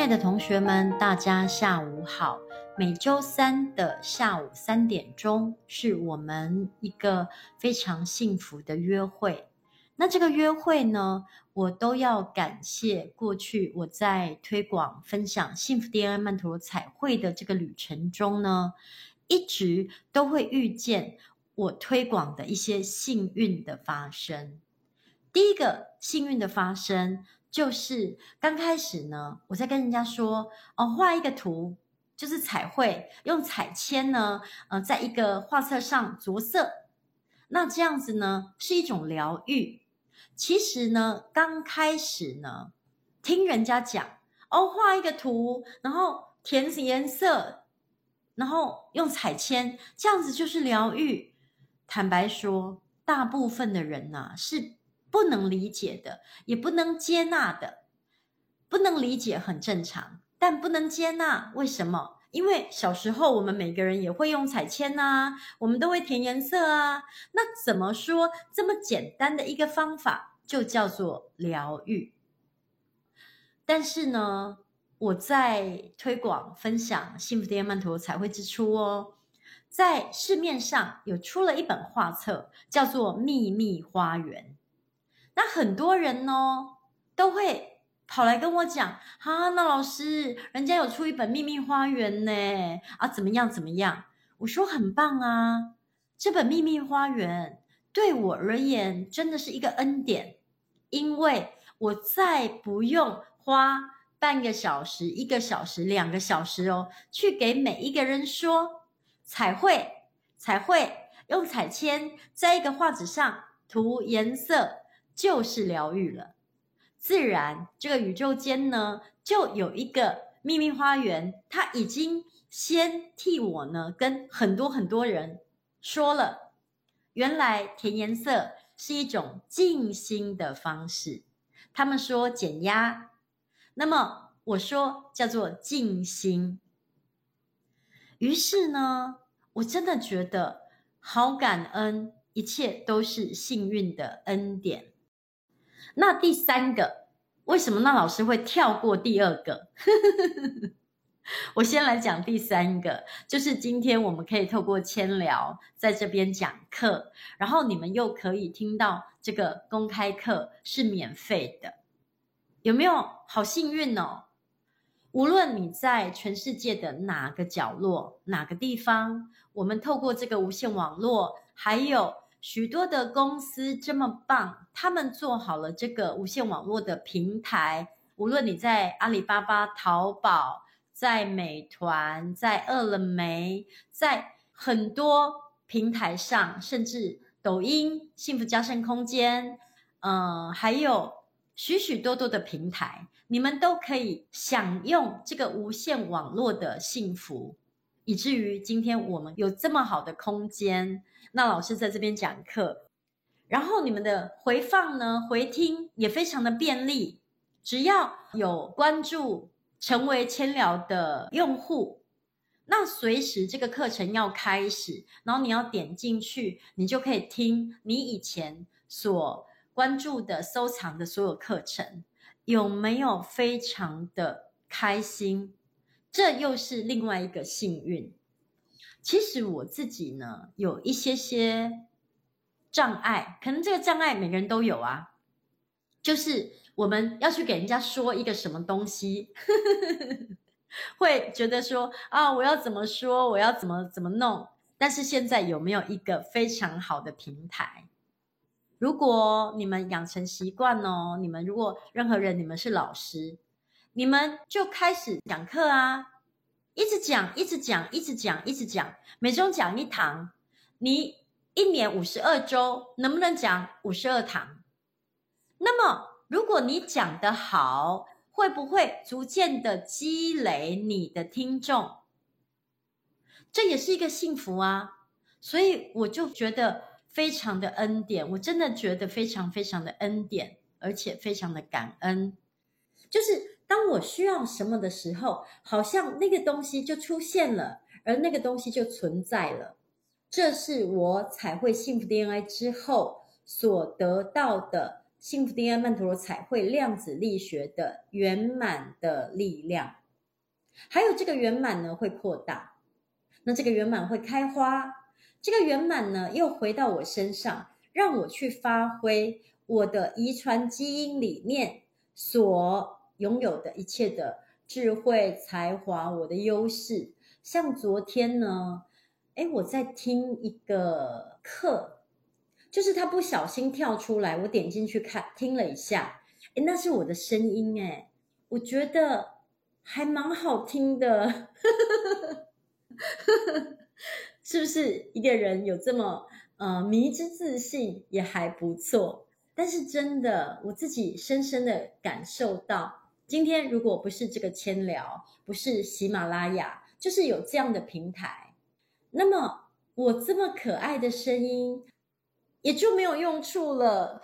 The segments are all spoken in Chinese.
亲爱的同学们，大家下午好。每周三的下午三点钟是我们一个非常幸福的约会。那这个约会呢，我都要感谢过去我在推广分享幸福 DNA 曼陀罗彩绘的这个旅程中呢，一直都会遇见我推广的一些幸运的发生。第一个幸运的发生，就是刚开始呢，我在跟人家说哦，画一个图，就是彩绘，用彩铅呢，呃，在一个画册上着色，那这样子呢，是一种疗愈。其实呢，刚开始呢，听人家讲哦，画一个图，然后填颜色，然后用彩铅，这样子就是疗愈。坦白说，大部分的人呐，是。不能理解的，也不能接纳的，不能理解很正常，但不能接纳，为什么？因为小时候我们每个人也会用彩铅啊，我们都会填颜色啊。那怎么说这么简单的一个方法就叫做疗愈？但是呢，我在推广分享幸福的曼陀罗彩绘之初哦，在市面上有出了一本画册，叫做《秘密花园》。那很多人哦，都会跑来跟我讲，哈，那老师，人家有出一本秘密花园呢，啊，怎么样怎么样？我说很棒啊，这本秘密花园对我而言真的是一个恩典，因为我再不用花半个小时、一个小时、两个小时哦，去给每一个人说彩绘，彩绘用彩铅在一个画纸上涂颜色。就是疗愈了，自然这个宇宙间呢，就有一个秘密花园，它已经先替我呢跟很多很多人说了，原来填颜色是一种静心的方式，他们说减压，那么我说叫做静心，于是呢，我真的觉得好感恩，一切都是幸运的恩典。那第三个，为什么那老师会跳过第二个？我先来讲第三个，就是今天我们可以透过千聊在这边讲课，然后你们又可以听到这个公开课是免费的，有没有？好幸运哦！无论你在全世界的哪个角落、哪个地方，我们透过这个无线网络，还有。许多的公司这么棒，他们做好了这个无线网络的平台。无论你在阿里巴巴、淘宝、在美团、在饿了么，在很多平台上，甚至抖音、幸福家声空间，嗯、还有许许多多的平台，你们都可以享用这个无线网络的幸福，以至于今天我们有这么好的空间。那老师在这边讲课，然后你们的回放呢，回听也非常的便利，只要有关注成为千聊的用户，那随时这个课程要开始，然后你要点进去，你就可以听你以前所关注的、收藏的所有课程，有没有非常的开心？这又是另外一个幸运。其实我自己呢，有一些些障碍，可能这个障碍每个人都有啊。就是我们要去给人家说一个什么东西，会觉得说啊，我要怎么说，我要怎么怎么弄。但是现在有没有一个非常好的平台？如果你们养成习惯哦，你们如果任何人，你们是老师，你们就开始讲课啊。一直讲，一直讲，一直讲，一直讲，每周讲一堂。你一年五十二周，能不能讲五十二堂？那么，如果你讲得好，会不会逐渐的积累你的听众？这也是一个幸福啊！所以我就觉得非常的恩典，我真的觉得非常非常的恩典，而且非常的感恩，就是。当我需要什么的时候，好像那个东西就出现了，而那个东西就存在了。这是我彩绘幸福 DNA 之后所得到的幸福 DNA 曼陀罗彩绘量子力学的圆满的力量，还有这个圆满呢会扩大，那这个圆满会开花，这个圆满呢又回到我身上，让我去发挥我的遗传基因里面所拥有的一切的智慧、才华，我的优势。像昨天呢，哎，我在听一个课，就是他不小心跳出来，我点进去看，听了一下，哎，那是我的声音，哎，我觉得还蛮好听的，是不是？一个人有这么呃迷之自信也还不错，但是真的，我自己深深的感受到，今天如果不是这个千聊，不是喜马拉雅。就是有这样的平台，那么我这么可爱的声音也就没有用处了。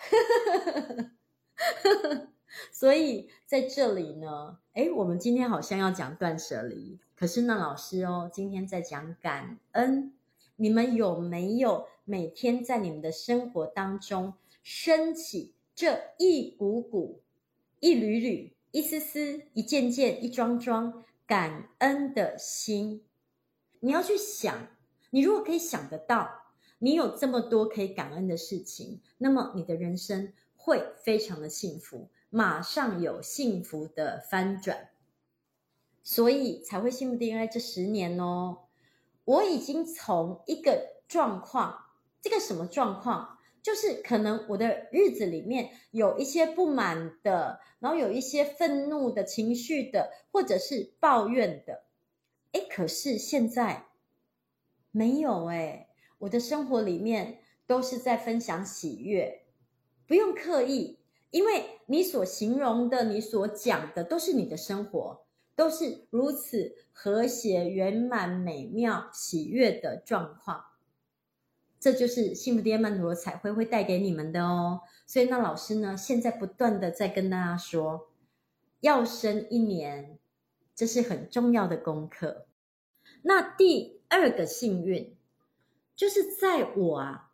所以在这里呢，诶，我们今天好像要讲断舍离，可是呢，老师哦，今天在讲感恩。你们有没有每天在你们的生活当中升起这一股股、一缕缕、一丝丝、一件件、一桩桩？感恩的心，你要去想，你如果可以想得到，你有这么多可以感恩的事情，那么你的人生会非常的幸福，马上有幸福的翻转，所以才会幸福 DNA 这十年哦，我已经从一个状况，这个什么状况？就是可能我的日子里面有一些不满的，然后有一些愤怒的情绪的，或者是抱怨的，哎，可是现在没有哎，我的生活里面都是在分享喜悦，不用刻意，因为你所形容的、你所讲的都是你的生活，都是如此和谐、圆满、美妙、喜悦的状况。这就是幸福店曼陀罗彩绘会带给你们的哦。所以那老师呢，现在不断的在跟大家说，要生一年，这是很重要的功课。那第二个幸运，就是在我啊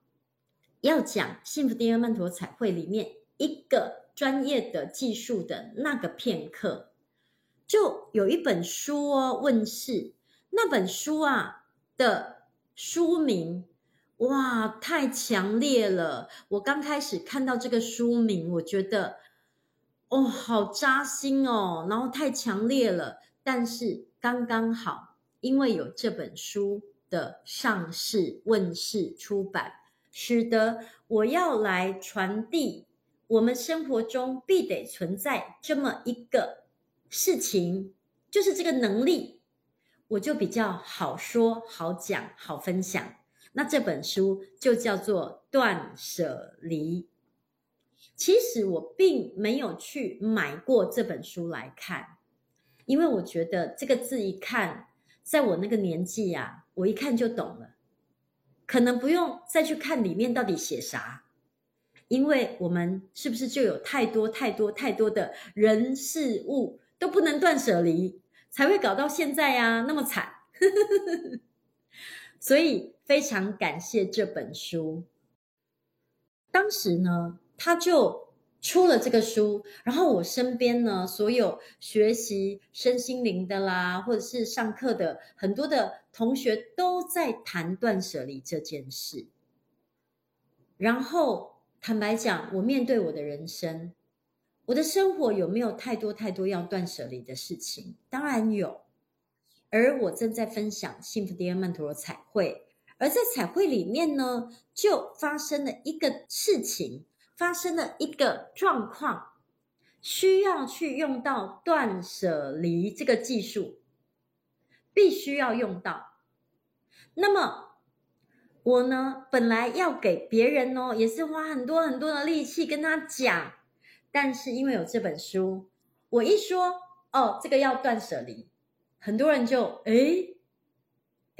要讲幸福店曼陀罗彩绘里面一个专业的技术的那个片刻，就有一本书哦问世，那本书啊的书名。哇，太强烈了！我刚开始看到这个书名，我觉得，哦，好扎心哦，然后太强烈了。但是刚刚好，因为有这本书的上市、问世、出版，使得我要来传递我们生活中必得存在这么一个事情，就是这个能力，我就比较好说、好讲、好分享。那这本书就叫做《断舍离》。其实我并没有去买过这本书来看，因为我觉得这个字一看，在我那个年纪呀，我一看就懂了，可能不用再去看里面到底写啥，因为我们是不是就有太多太多太多的人事物都不能断舍离，才会搞到现在呀那么惨。所以非常感谢这本书。当时呢，他就出了这个书，然后我身边呢，所有学习身心灵的啦，或者是上课的很多的同学都在谈断舍离这件事。然后坦白讲，我面对我的人生，我的生活有没有太多太多要断舍离的事情？当然有。而我正在分享幸福 DNA 曼陀罗彩绘，而在彩绘里面呢，就发生了一个事情，发生了一个状况，需要去用到断舍离这个技术，必须要用到。那么我呢，本来要给别人哦，也是花很多很多的力气跟他讲，但是因为有这本书，我一说哦，这个要断舍离。很多人就诶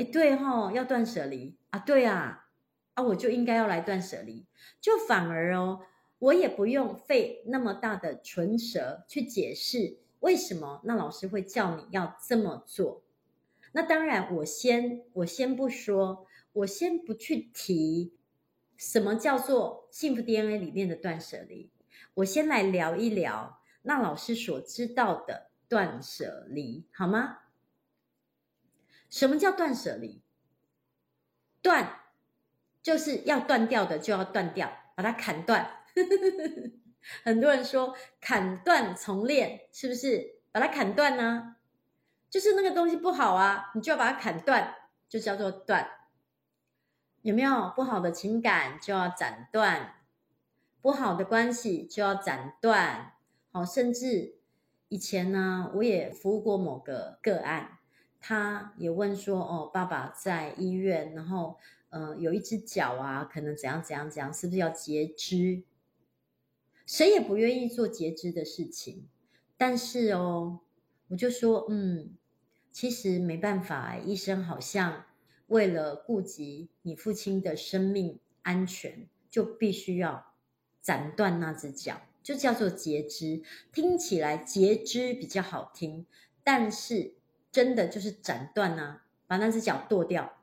对哈，要断舍离啊，对啊，啊，我就应该要来断舍离，就反而哦，我也不用费那么大的唇舌去解释为什么那老师会叫你要这么做。那当然，我先我先不说，我先不去提什么叫做幸福 DNA 里面的断舍离，我先来聊一聊那老师所知道的断舍离，好吗？什么叫断舍离？断就是要断掉的就要断掉，把它砍断。很多人说砍断重练，是不是？把它砍断呢？就是那个东西不好啊，你就要把它砍断，就叫做断。有没有不好的情感就要斩断，不好的关系就要斩断。好，甚至以前呢，我也服务过某个个案。他也问说：“哦，爸爸在医院，然后，呃，有一只脚啊，可能怎样怎样怎样，是不是要截肢？谁也不愿意做截肢的事情，但是哦，我就说，嗯，其实没办法，医生好像为了顾及你父亲的生命安全，就必须要斩断那只脚，就叫做截肢。听起来截肢比较好听，但是。”真的就是斩断啊，把那只脚剁掉，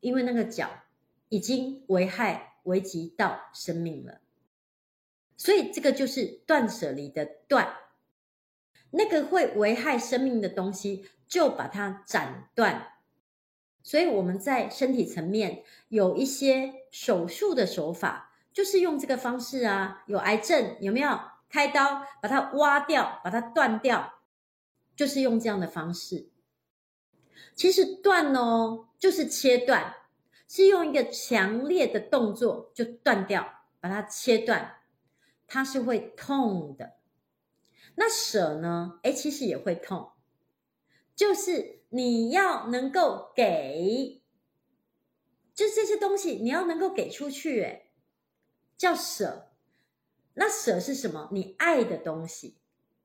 因为那个脚已经危害危及到生命了，所以这个就是断舍离的断，那个会危害生命的东西就把它斩断。所以我们在身体层面有一些手术的手法，就是用这个方式啊。有癌症有没有开刀把它挖掉，把它断掉，就是用这样的方式。其实断哦，就是切断，是用一个强烈的动作就断掉，把它切断，它是会痛的。那舍呢？诶，其实也会痛，就是你要能够给，就这些东西你要能够给出去，诶，叫舍。那舍是什么？你爱的东西，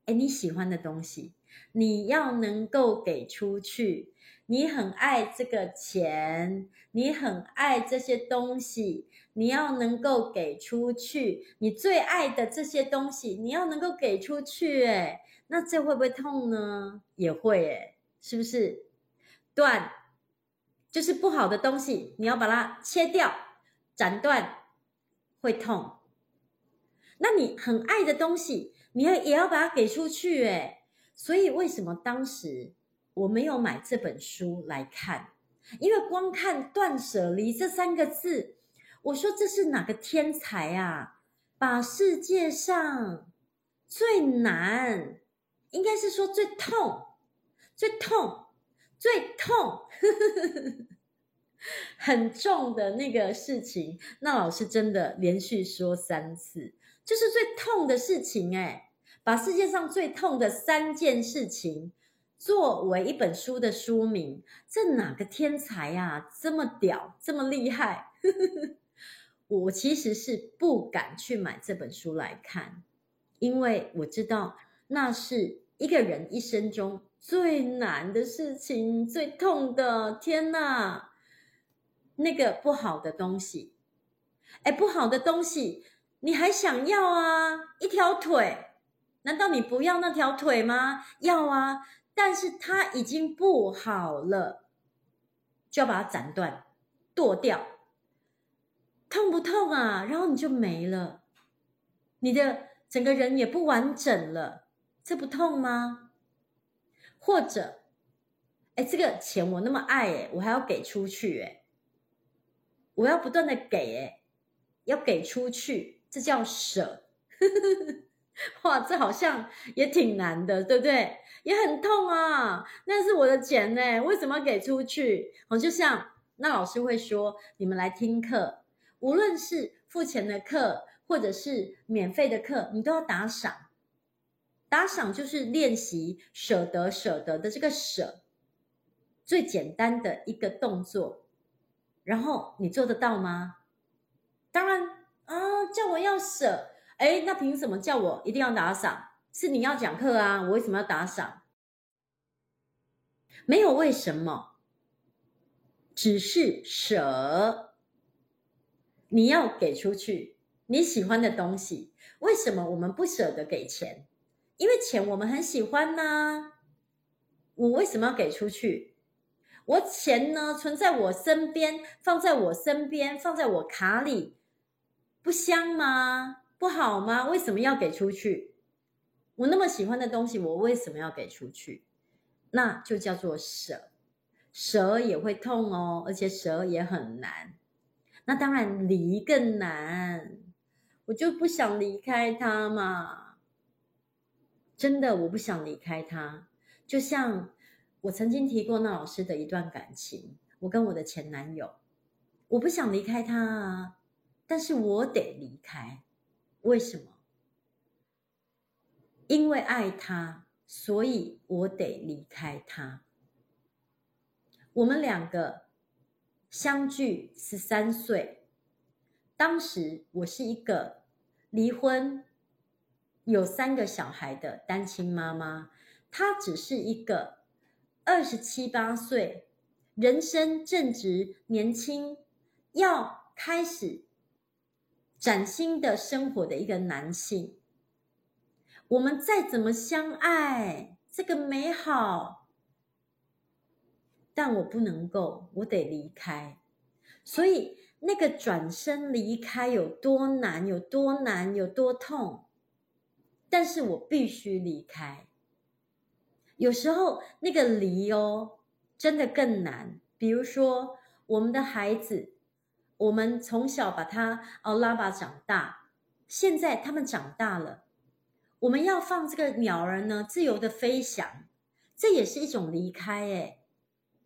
诶，你喜欢的东西，你要能够给出去。你很爱这个钱，你很爱这些东西，你要能够给出去。你最爱的这些东西，你要能够给出去。诶，那这会不会痛呢？也会，诶，是不是？断，就是不好的东西，你要把它切掉、斩断，会痛。那你很爱的东西，你要也要把它给出去。诶，所以为什么当时？我没有买这本书来看，因为光看“断舍离”这三个字，我说这是哪个天才啊？把世界上最难，应该是说最痛、最痛、最痛，很重的那个事情，那老师真的连续说三次，就是最痛的事情哎，把世界上最痛的三件事情。作为一本书的书名，这哪个天才呀？这么屌，这么厉害！我其实是不敢去买这本书来看，因为我知道那是一个人一生中最难的事情，最痛的。天哪，那个不好的东西，哎，不好的东西，你还想要啊？一条腿，难道你不要那条腿吗？要啊。但是它已经不好了，就要把它斩断、剁掉，痛不痛啊？然后你就没了，你的整个人也不完整了，这不痛吗？或者，哎，这个钱我那么爱，哎，我还要给出去，哎，我要不断的给，哎，要给出去，这叫舍。哇，这好像也挺难的，对不对？也很痛啊，那是我的钱呢，为什么要给出去？我，就像那老师会说，你们来听课，无论是付钱的课，或者是免费的课，你都要打赏。打赏就是练习舍得、舍得的这个舍，最简单的一个动作。然后你做得到吗？当然啊，叫我要舍。哎，那凭什么叫我一定要打赏？是你要讲课啊，我为什么要打赏？没有为什么，只是舍。你要给出去你喜欢的东西，为什么我们不舍得给钱？因为钱我们很喜欢呐。我为什么要给出去？我钱呢，存在我身边，放在我身边，放在我卡里，不香吗？不好吗？为什么要给出去？我那么喜欢的东西，我为什么要给出去？那就叫做舍。舍也会痛哦，而且舍也很难。那当然离更难，我就不想离开他嘛。真的，我不想离开他。就像我曾经提过那老师的一段感情，我跟我的前男友，我不想离开他啊，但是我得离开。为什么？因为爱他，所以我得离开他。我们两个相距十三岁，当时我是一个离婚。有三个小孩的单亲妈妈，她只是一个二十七八岁，人生正值年轻，要开始崭新的生活的一个男性。我们再怎么相爱，这个美好，但我不能够，我得离开。所以那个转身离开有多难，有多难，有多痛。但是我必须离开。有时候那个离哦，真的更难。比如说，我们的孩子，我们从小把他哦拉巴长大，现在他们长大了，我们要放这个鸟儿呢自由的飞翔，这也是一种离开哎。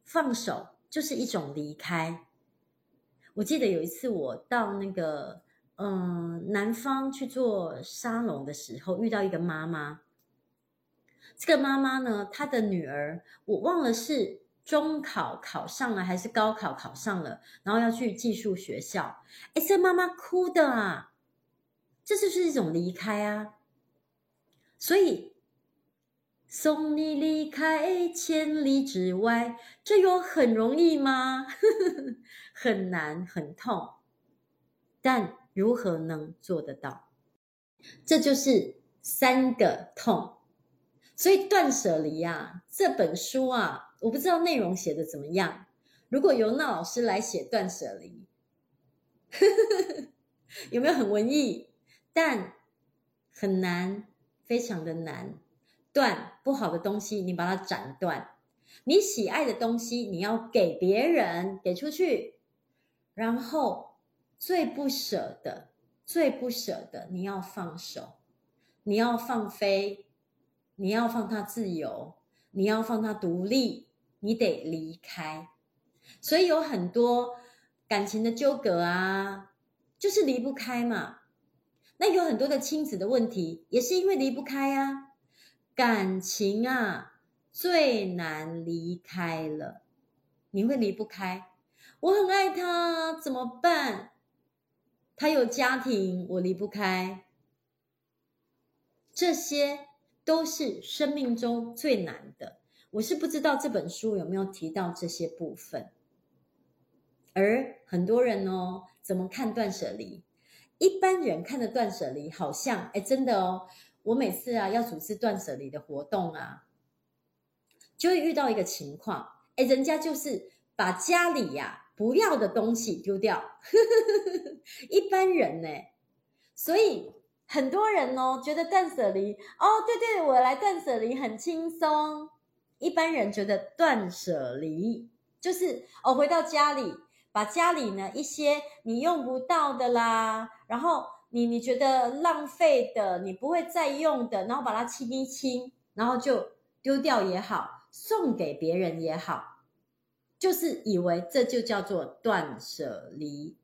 放手就是一种离开。我记得有一次我到那个。嗯，南方去做沙龙的时候，遇到一个妈妈。这个妈妈呢，她的女儿，我忘了是中考考上了还是高考考上了，然后要去寄宿学校。哎，这妈妈哭的啊，这就是一种离开啊。所以送你离开千里之外，这有很容易吗？很难，很痛，但。如何能做得到？这就是三个痛。所以断舍离啊，这本书啊，我不知道内容写的怎么样。如果由那老师来写断舍离，有没有很文艺？但很难，非常的难。断不好的东西，你把它斩断；你喜爱的东西，你要给别人，给出去，然后。最不舍的，最不舍的，你要放手，你要放飞，你要放他自由，你要放他独立，你得离开。所以有很多感情的纠葛啊，就是离不开嘛。那有很多的亲子的问题，也是因为离不开啊。感情啊，最难离开了，你会离不开。我很爱他，怎么办？他有家庭，我离不开。这些都是生命中最难的。我是不知道这本书有没有提到这些部分。而很多人哦，怎么看断舍离？一般人看的断舍离，好像哎，真的哦。我每次啊要组织断舍离的活动啊，就会遇到一个情况，哎，人家就是把家里呀、不要的东西丢掉，一般人呢，所以很多人哦觉得断舍离哦，对对，我来断舍离很轻松。一般人觉得断舍离就是哦，回到家里，把家里呢一些你用不到的啦，然后你你觉得浪费的，你不会再用的，然后把它清一清，然后就丢掉也好，送给别人也好。就是以为这就叫做断舍离。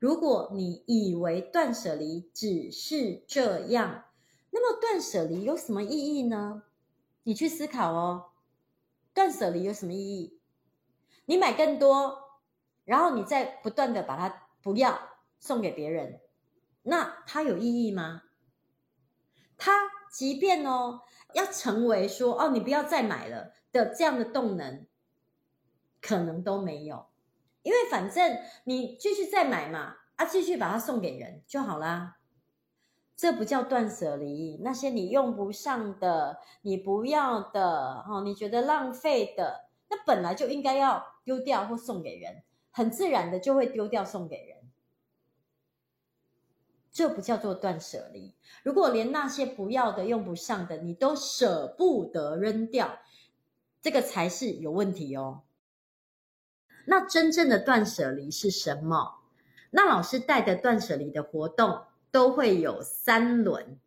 如果你以为断舍离只是这样，那么断舍离有什么意义呢？你去思考哦。断舍离有什么意义？你买更多，然后你再不断的把它不要送给别人，那它有意义吗？它即便哦要成为说哦你不要再买了的这样的动能。可能都没有，因为反正你继续再买嘛，啊，继续把它送给人就好啦。这不叫断舍离，那些你用不上的、你不要的、哦，你觉得浪费的，那本来就应该要丢掉或送给人，很自然的就会丢掉送给人。这不叫做断舍离。如果连那些不要的、用不上的，你都舍不得扔掉，这个才是有问题哦。那真正的断舍离是什么？那老师带的断舍离的活动都会有三轮。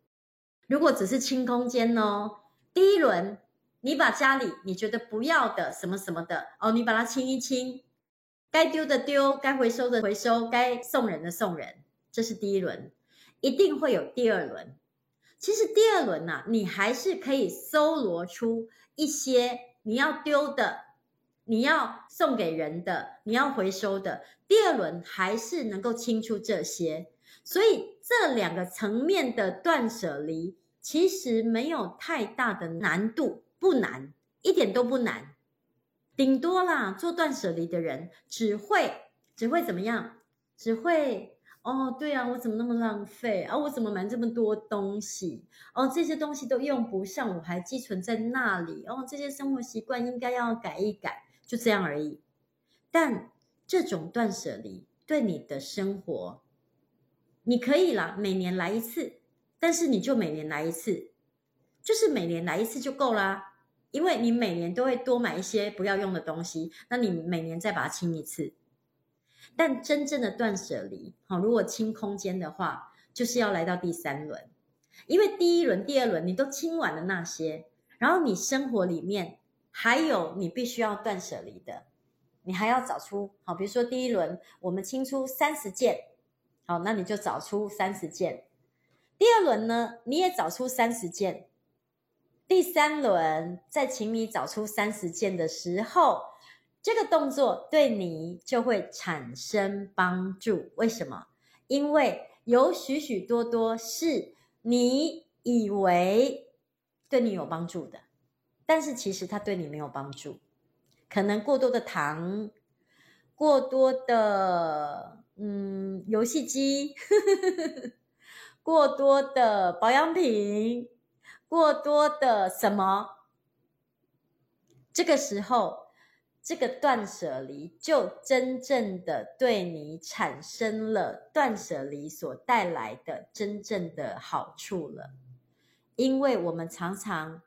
如果只是清空间哦，第一轮你把家里你觉得不要的什么什么的哦，你把它清一清，该丢的丢，该回收的回收，该送人的送人，这是第一轮。一定会有第二轮。其实第二轮呢，你还是可以搜罗出一些你要丢的。你要送给人的，你要回收的，第二轮还是能够清出这些，所以这两个层面的断舍离其实没有太大的难度，不难，一点都不难。顶多啦，做断舍离的人只会只会怎么样？只会哦，对啊，我怎么那么浪费啊？我怎么买这么多东西？哦，这些东西都用不上，我还积存在那里。哦，这些生活习惯应该要改一改。就这样而已，但这种断舍离对你的生活，你可以啦，每年来一次，但是你就每年来一次，就是每年来一次就够啦，因为你每年都会多买一些不要用的东西，那你每年再把它清一次。但真正的断舍离，好，如果清空间的话，就是要来到第三轮，因为第一轮、第二轮你都清完了那些，然后你生活里面。还有你必须要断舍离的，你还要找出好，比如说第一轮我们清出三十件，好，那你就找出三十件。第二轮呢，你也找出三十件。第三轮再请你找出三十件的时候，这个动作对你就会产生帮助。为什么？因为有许许多多是你以为对你有帮助的。但是其实它对你没有帮助，可能过多的糖，过多的嗯游戏机，过多的保养品，过多的什么？这个时候，这个断舍离就真正的对你产生了断舍离所带来的真正的好处了，因为我们常常。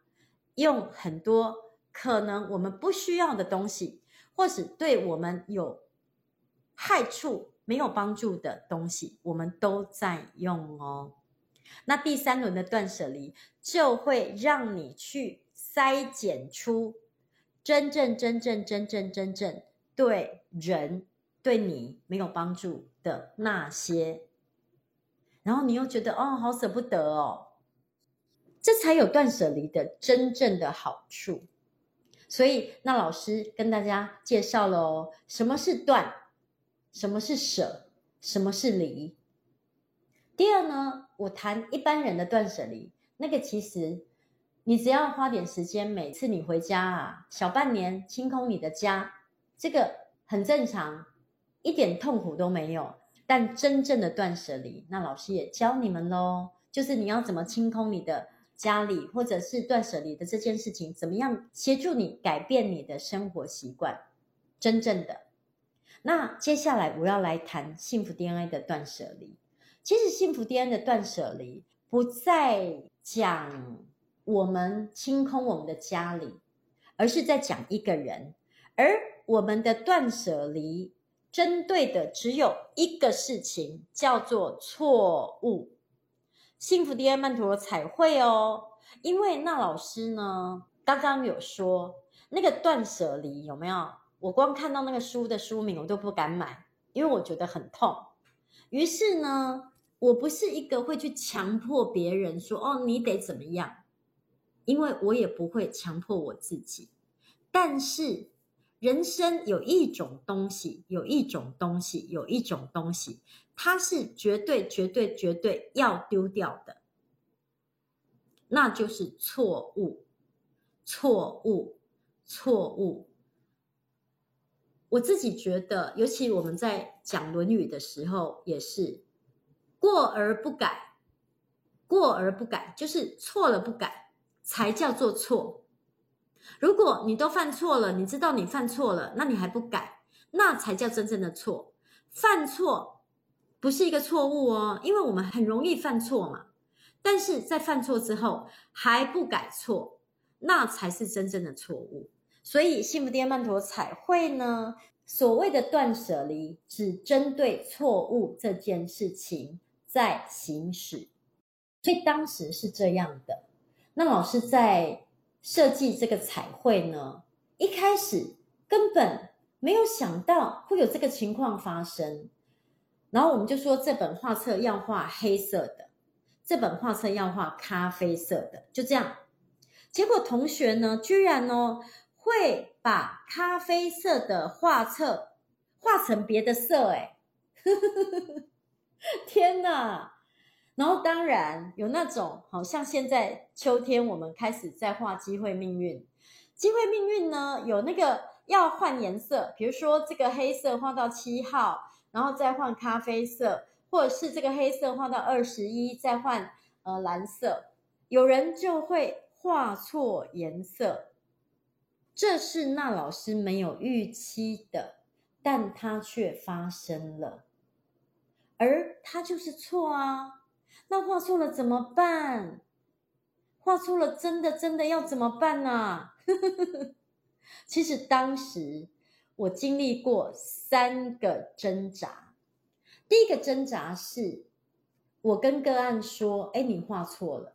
用很多可能我们不需要的东西，或是对我们有害处、没有帮助的东西，我们都在用哦。那第三轮的断舍离就会让你去筛减出真正、真正、真正、真正对人、对你没有帮助的那些，然后你又觉得哦，好舍不得哦。这才有断舍离的真正的好处，所以那老师跟大家介绍了哦，什么是断，什么是舍，什么是离。第二呢，我谈一般人的断舍离，那个其实你只要花点时间，每次你回家啊，小半年清空你的家，这个很正常，一点痛苦都没有。但真正的断舍离，那老师也教你们喽，就是你要怎么清空你的。家里或者是断舍离的这件事情，怎么样协助你改变你的生活习惯？真正的。那接下来我要来谈幸福 DNA 的断舍离。其实幸福 DNA 的断舍离不再讲我们清空我们的家里，而是在讲一个人。而我们的断舍离针对的只有一个事情，叫做错误。幸福 DNA 曼陀罗彩绘哦，因为那老师呢，刚刚有说那个断舍离有没有？我光看到那个书的书名，我都不敢买，因为我觉得很痛。于是呢，我不是一个会去强迫别人说哦，你得怎么样，因为我也不会强迫我自己。但是人生有一种东西，有一种东西，有一种东西。它是绝对、绝对、绝对要丢掉的，那就是错误、错误、错误。我自己觉得，尤其我们在讲《论语》的时候，也是过而不改，过而不改，就是错了不改，才叫做错。如果你都犯错了，你知道你犯错了，那你还不改，那才叫真正的错。犯错。不是一个错误哦，因为我们很容易犯错嘛。但是在犯错之后还不改错，那才是真正的错误。所以幸福爹曼陀彩绘呢，所谓的断舍离，只针对错误这件事情在行使。所以当时是这样的。那老师在设计这个彩绘呢，一开始根本没有想到会有这个情况发生。然后我们就说，这本画册要画黑色的，这本画册要画咖啡色的，就这样。结果同学呢，居然呢会把咖啡色的画册画成别的色，哎，天哪！然后当然有那种，好像现在秋天我们开始在画机会命运，机会命运呢有那个要换颜色，比如说这个黑色画到七号。然后再换咖啡色，或者是这个黑色画到二十一，再换呃蓝色。有人就会画错颜色，这是那老师没有预期的，但它却发生了，而它就是错啊。那画错了怎么办？画错了真的真的要怎么办呢、啊？其实当时。我经历过三个挣扎。第一个挣扎是，我跟个案说：“哎，你画错了，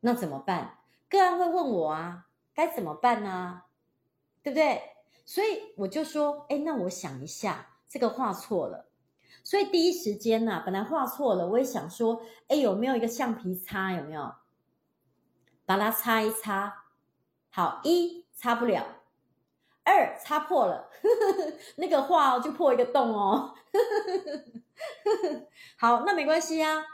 那怎么办？”个案会问我啊，该怎么办呢？对不对？所以我就说：“哎，那我想一下，这个画错了。”所以第一时间呢，本来画错了，我也想说：“哎，有没有一个橡皮擦？有没有？把它擦一擦。”好，一擦不了。二擦破了，呵 呵那个画就破一个洞哦。呵 呵好，那没关系啊，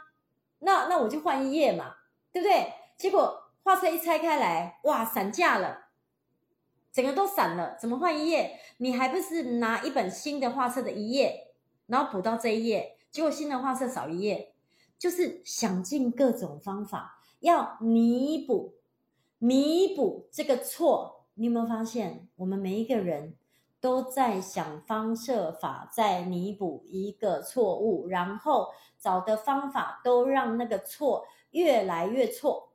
那那我就换一页嘛，对不对？结果画册一拆开来，哇，散架了，整个都散了，怎么换一页？你还不是拿一本新的画册的一页，然后补到这一页，结果新的画册少一页，就是想尽各种方法要弥补，弥补这个错。你有没有发现，我们每一个人都在想方设法在弥补一个错误，然后找的方法都让那个错越来越错。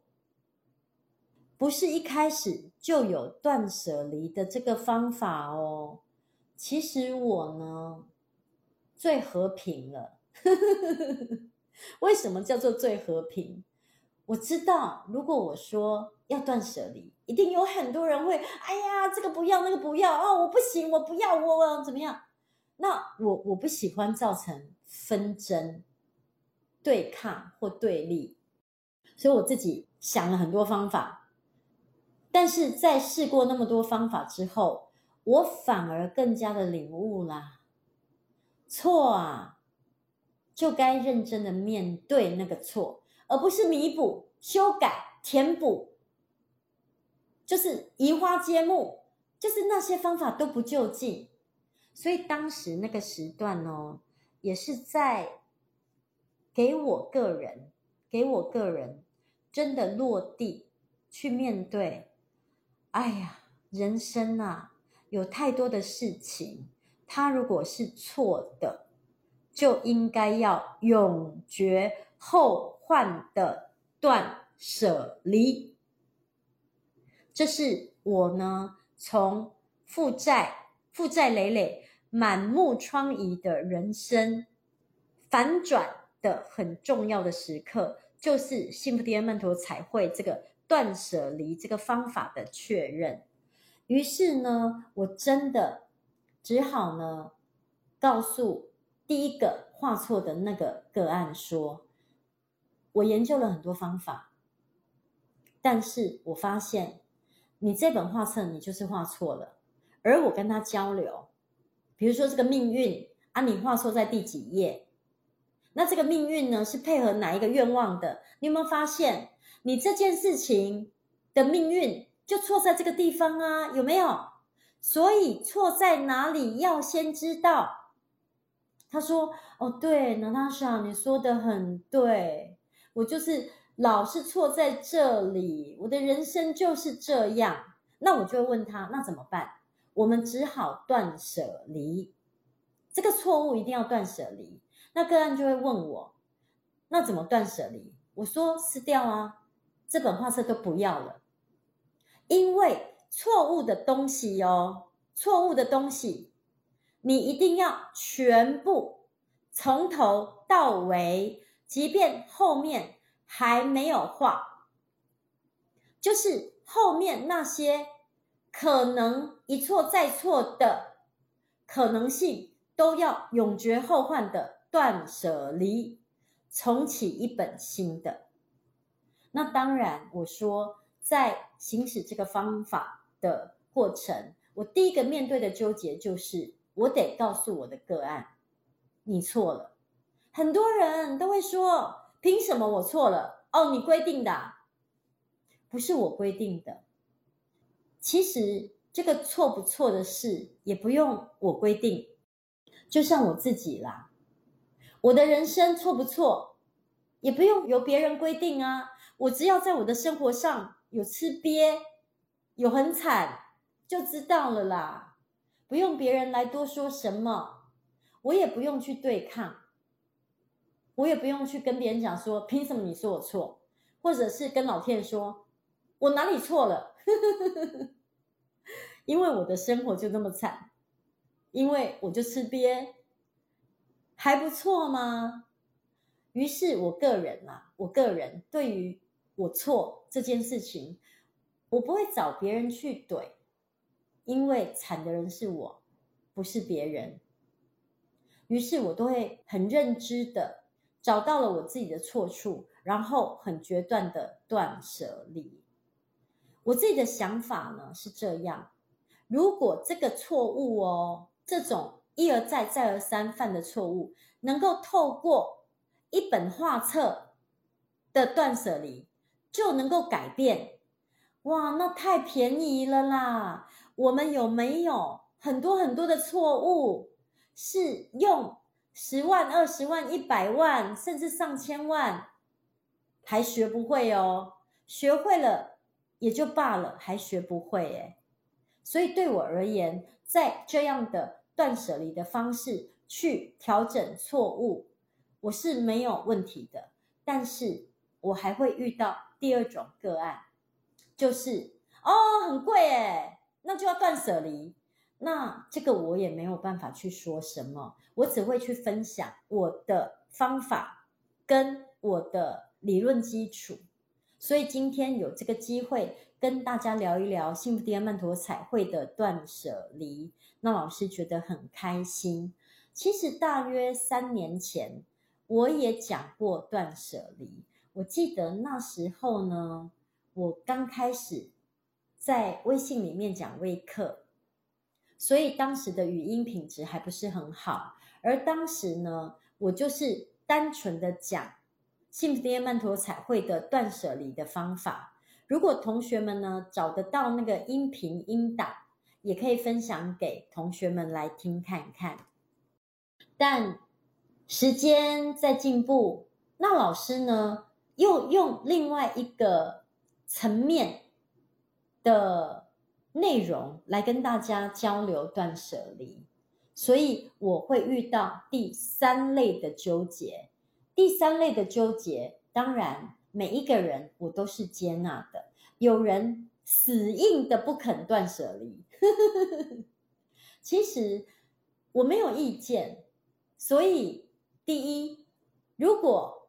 不是一开始就有断舍离的这个方法哦。其实我呢，最和平了。为什么叫做最和平？我知道，如果我说要断舍离，一定有很多人会，哎呀，这个不要，那个不要，哦，我不行，我不要，我怎么样？那我我不喜欢造成纷争、对抗或对立，所以我自己想了很多方法，但是在试过那么多方法之后，我反而更加的领悟啦，错啊，就该认真的面对那个错。而不是弥补、修改、填补，就是移花接木，就是那些方法都不就近。所以当时那个时段哦，也是在给我个人，给我个人真的落地去面对。哎呀，人生啊，有太多的事情，它如果是错的，就应该要永绝后患的断舍离，这是我呢从负债、负债累累、满目疮痍的人生反转的很重要的时刻，就是幸福爹曼陀彩绘这个断舍离这个方法的确认。于是呢，我真的只好呢告诉第一个画错的那个个案说。我研究了很多方法，但是我发现你这本画册你就是画错了。而我跟他交流，比如说这个命运啊，你画错在第几页？那这个命运呢是配合哪一个愿望的？你有没有发现你这件事情的命运就错在这个地方啊？有没有？所以错在哪里要先知道。他说：“哦，对，Natasha，你说的很对。”我就是老是错在这里，我的人生就是这样。那我就会问他，那怎么办？我们只好断舍离，这个错误一定要断舍离。那个案就会问我，那怎么断舍离？我说撕掉啊，这本画册都不要了，因为错误的东西哦，错误的东西，你一定要全部从头到尾，即便后面还没有画，就是后面那些可能一错再错的可能性，都要永绝后患的断舍离。重启一本新的，那当然，我说在行使这个方法的过程，我第一个面对的纠结就是，我得告诉我的个案，你错了。很多人都会说，凭什么我错了？哦，你规定的，不是我规定的。其实这个错不错的事，也不用我规定，就像我自己啦。我的人生错不错，也不用由别人规定啊。我只要在我的生活上有吃瘪，有很惨，就知道了啦。不用别人来多说什么，我也不用去对抗，我也不用去跟别人讲说，凭什么你说我错，或者是跟老天说，我哪里错了？因为我的生活就那么惨，因为我就吃瘪。还不错吗？于是我个人啊，我个人对于我错这件事情，我不会找别人去怼，因为惨的人是我，不是别人。于是我都会很认知的找到了我自己的错处，然后很决断的断舍离。我自己的想法呢是这样：如果这个错误哦，这种。一而再、再而三犯的错误，能够透过一本画册的断舍离就能够改变，哇，那太便宜了啦！我们有没有很多很多的错误，是用十万、二十万、一百万，甚至上千万，还学不会哦？学会了也就罢了，还学不会诶。所以对我而言，在这样的。断舍离的方式去调整错误，我是没有问题的。但是我还会遇到第二种个案，就是哦，很贵诶，那就要断舍离。那这个我也没有办法去说什么，我只会去分享我的方法跟我的理论基础。所以今天有这个机会跟大家聊一聊幸福 DM 曼陀彩绘的断舍离。那老师觉得很开心。其实大约三年前，我也讲过断舍离。我记得那时候呢，我刚开始在微信里面讲微课，所以当时的语音品质还不是很好。而当时呢，我就是单纯的讲幸福 DM 曼陀彩绘的断舍离的方法。如果同学们呢找得到那个音频音档，也可以分享给同学们来听看看，但时间在进步，那老师呢又用另外一个层面的内容来跟大家交流断舍离，所以我会遇到第三类的纠结。第三类的纠结，当然每一个人我都是接纳的，有人死硬的不肯断舍离。其实我没有意见，所以第一，如果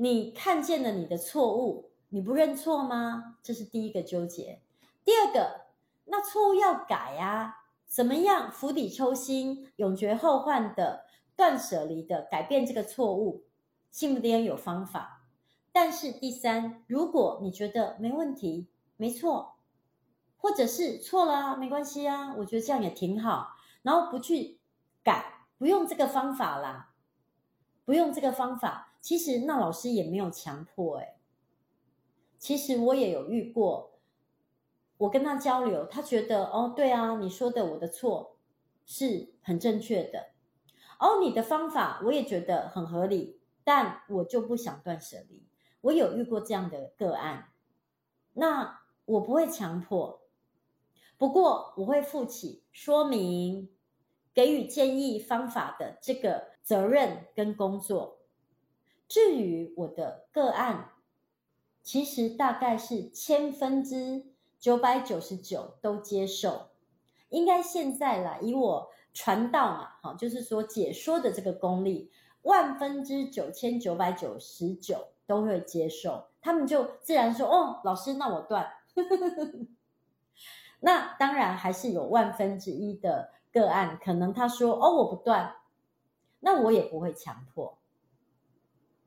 你看见了你的错误，你不认错吗？这是第一个纠结。第二个，那错误要改啊，怎么样釜底抽薪、永绝后患的断舍离的改变这个错误？幸福 DM 有方法。但是第三，如果你觉得没问题，没错。或者是错了啊，没关系啊，我觉得这样也挺好。然后不去改，不用这个方法啦，不用这个方法。其实那老师也没有强迫诶。其实我也有遇过，我跟他交流，他觉得哦，对啊，你说的我的错是很正确的。哦，你的方法我也觉得很合理，但我就不想断舍离。我有遇过这样的个案，那我不会强迫。不过我会负起说明、给予建议方法的这个责任跟工作。至于我的个案，其实大概是千分之九百九十九都接受。应该现在啦，以我传道嘛，哈，就是说解说的这个功力，万分之九千九百九十九都会接受。他们就自然说：“哦，老师，那我断。”那当然还是有万分之一的个案，可能他说：“哦，我不断。”那我也不会强迫。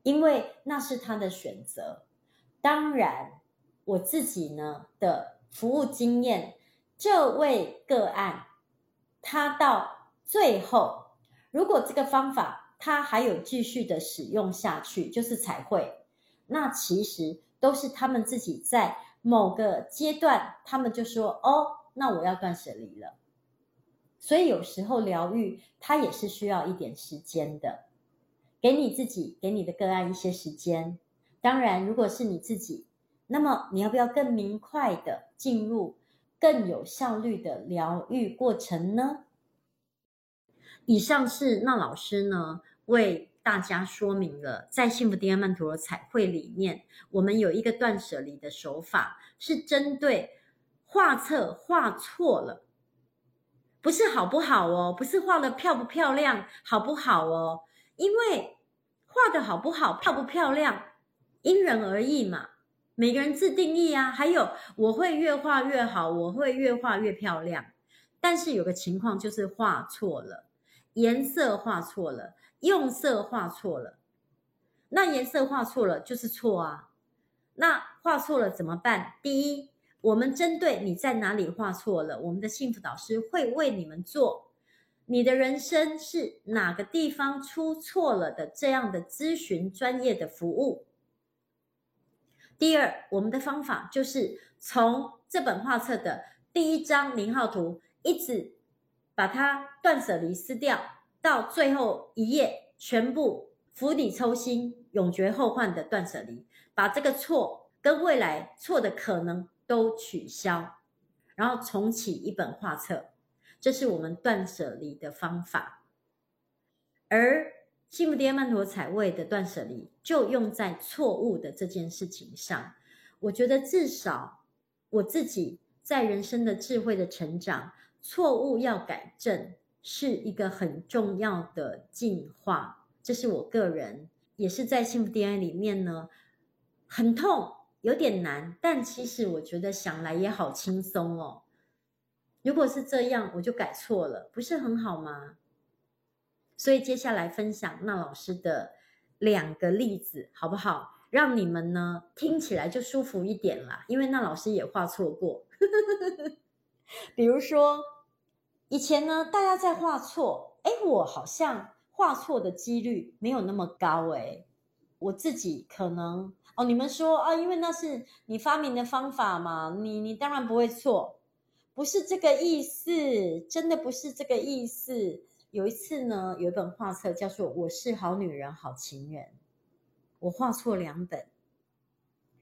因为那是他的选择。当然，我自己呢的服务经验，这位个案，他到最后，如果这个方法他还有继续的使用下去，就是彩绘，那其实都是他们自己在某个阶段，他们就说：“哦，那我要断舍离了。”所以有时候疗愈，它也是需要一点时间的。给你自己，给你的个案一些时间。当然，如果是你自己，那么你要不要更明快的进入更有效率的疗愈过程呢？以上是那老师呢为大家说明了，在幸福 DM 曼陀罗彩绘里面，我们有一个断舍离的手法，是针对画册画错了，不是好不好哦，不是画的漂不漂亮，好不好哦。因为画的好不好、漂不漂亮，因人而异嘛，每个人自定义啊。还有，我会越画越好，我会越画越漂亮。但是有个情况就是画错了，颜色画错了，用色画错了。那颜色画错了就是错啊。那画错了怎么办？第一，我们针对你在哪里画错了，我们的幸福导师会为你们做。你的人生是哪个地方出错了的？这样的咨询专业的服务。第二，我们的方法就是从这本画册的第一张零号图，一直把它断舍离撕掉，到最后一页全部釜底抽薪、永绝后患的断舍离，把这个错跟未来错的可能都取消，然后重启一本画册。这是我们断舍离的方法，而幸福 DM 曼陀罗彩绘的断舍离就用在错误的这件事情上。我觉得至少我自己在人生的智慧的成长，错误要改正是一个很重要的进化。这是我个人也是在幸福 DM 里面呢，很痛，有点难，但其实我觉得想来也好轻松哦。如果是这样，我就改错了，不是很好吗？所以接下来分享那老师的两个例子，好不好？让你们呢听起来就舒服一点啦。因为那老师也画错过，比如说以前呢，大家在画错，哎，我好像画错的几率没有那么高，哎，我自己可能哦，你们说啊，因为那是你发明的方法嘛，你你当然不会错。不是这个意思，真的不是这个意思。有一次呢，有一本画册叫做《我是好女人好情人》，我画错两本，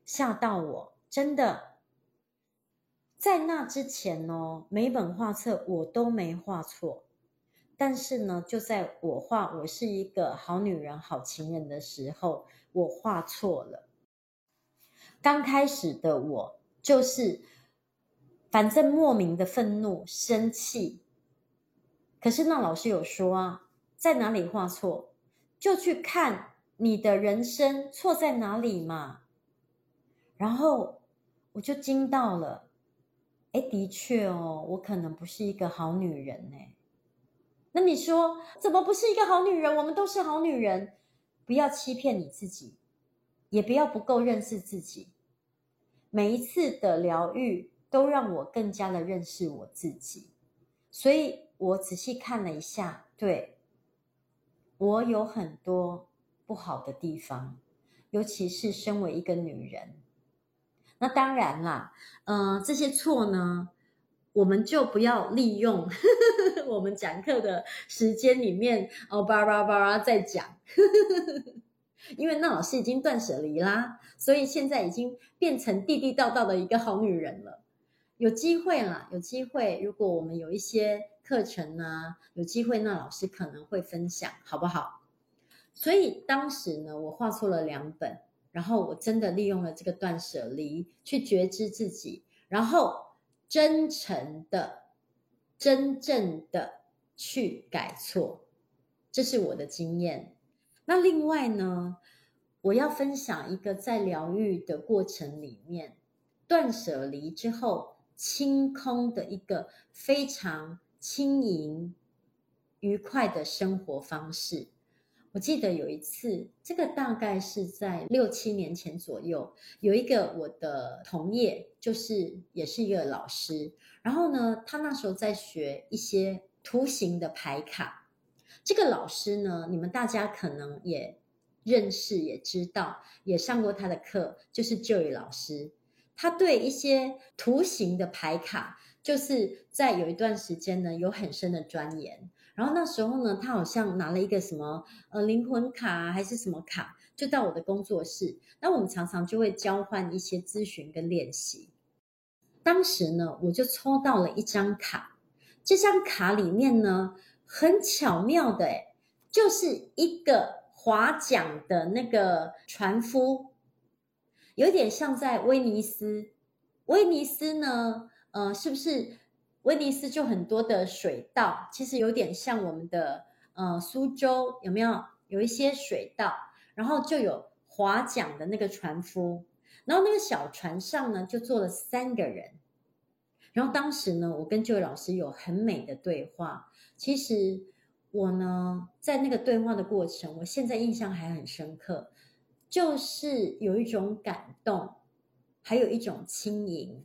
吓到我，真的。在那之前呢，每本画册我都没画错，但是呢，就在我画《我是一个好女人好情人》的时候，我画错了。刚开始的我就是。反正莫名的愤怒、生气，可是那老师有说啊，在哪里画错，就去看你的人生错在哪里嘛。然后我就惊到了，哎，的确哦，我可能不是一个好女人呢。那你说怎么不是一个好女人？我们都是好女人，不要欺骗你自己，也不要不够认识自己。每一次的疗愈。都让我更加的认识我自己，所以我仔细看了一下，对，我有很多不好的地方，尤其是身为一个女人。那当然啦，嗯、呃，这些错呢，我们就不要利用 我们讲课的时间里面哦，巴拉巴拉在讲，因为那老师已经断舍离啦，所以现在已经变成地地道道的一个好女人了。有机会啦，有机会，如果我们有一些课程呢，有机会，那老师可能会分享，好不好？所以当时呢，我画错了两本，然后我真的利用了这个断舍离去觉知自己，然后真诚的、真正的去改错，这是我的经验。那另外呢，我要分享一个在疗愈的过程里面，断舍离之后清空的一个非常轻盈、愉快的生活方式。我记得有一次，这个大概是在六七年前左右，有一个我的同业，就是也是一个老师，然后呢，他那时候在学一些图形的牌卡。这个老师呢，你们大家可能也认识，也知道，也上过他的课，就是 Joy 老师。他对一些图形的牌卡，就是在有一段时间呢，有很深的钻研。然后那时候呢，他好像拿了一个什么呃灵魂卡还是什么卡，就到我的工作室。那我们常常就会交换一些咨询跟练习。当时呢，我就抽到了一张卡，这张卡里面呢，很巧妙的，就是一个划桨的那个船夫。有点像在威尼斯，威尼斯呢，呃，是不是威尼斯就很多的水道？其实有点像我们的呃苏州，有没有有一些水道？然后就有划桨的那个船夫，然后那个小船上呢就坐了三个人。然后当时呢，我跟这位老师有很美的对话。其实我呢，在那个对话的过程，我现在印象还很深刻。就是有一种感动，还有一种轻盈。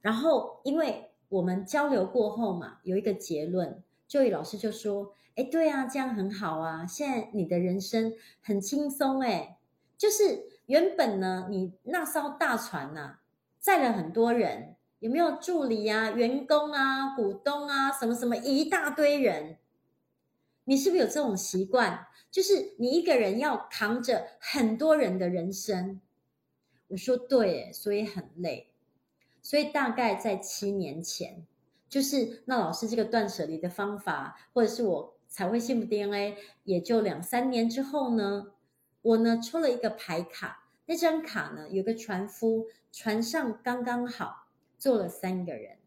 然后，因为我们交流过后嘛，有一个结论，就业老师就说：“哎，对啊，这样很好啊，现在你的人生很轻松哎。就是原本呢，你那艘大船呐、啊，载了很多人，有没有助理啊、员工啊、股东啊，什么什么一大堆人。你是不是有这种习惯？”就是你一个人要扛着很多人的人生，我说对，所以很累。所以大概在七年前，就是那老师这个断舍离的方法，或者是我才会幸福 DNA，也就两三年之后呢，我呢抽了一个牌卡，那张卡呢有个船夫，船上刚刚好坐了三个人，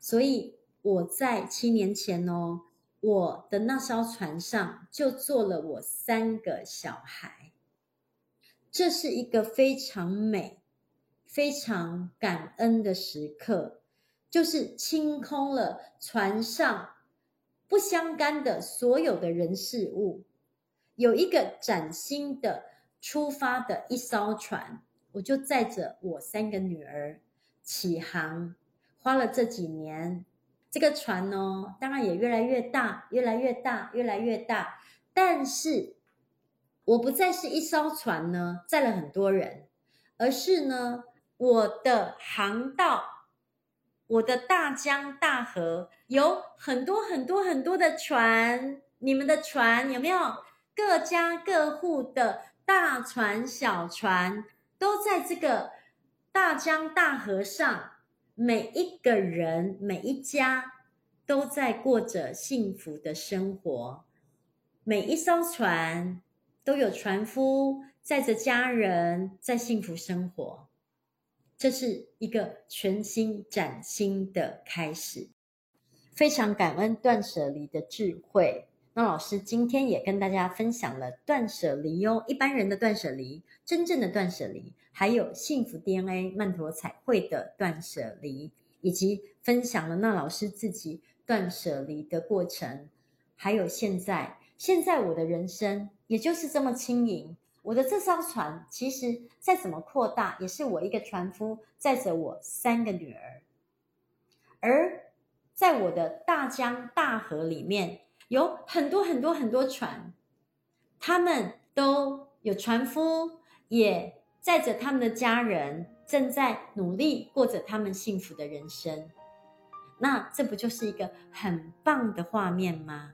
所以我在七年前哦。我的那艘船上就坐了我三个小孩，这是一个非常美、非常感恩的时刻，就是清空了船上不相干的所有的人事物，有一个崭新的出发的一艘船，我就载着我三个女儿起航，花了这几年。这个船呢，当然也越来越大，越来越大，越来越大。但是，我不再是一艘船呢，载了很多人，而是呢，我的航道，我的大江大河，有很多很多很多的船。你们的船有没有？各家各户的大船、小船，都在这个大江大河上。每一个人，每一家都在过着幸福的生活。每一艘船都有船夫载着家人在幸福生活。这是一个全新崭新的开始。非常感恩断舍离的智慧。那老师今天也跟大家分享了断舍离哟，一般人的断舍离，真正的断舍离。还有幸福 DNA 曼陀彩绘的断舍离，以及分享了那老师自己断舍离的过程，还有现在，现在我的人生也就是这么轻盈。我的这艘船其实再怎么扩大，也是我一个船夫载着我三个女儿，而在我的大江大河里面有很多很多很多船，他们都有船夫也。载着他们的家人，正在努力过着他们幸福的人生，那这不就是一个很棒的画面吗？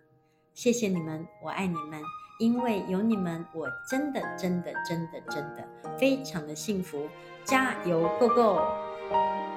谢谢你们，我爱你们，因为有你们，我真的真的真的真的非常的幸福，加油，Go Go！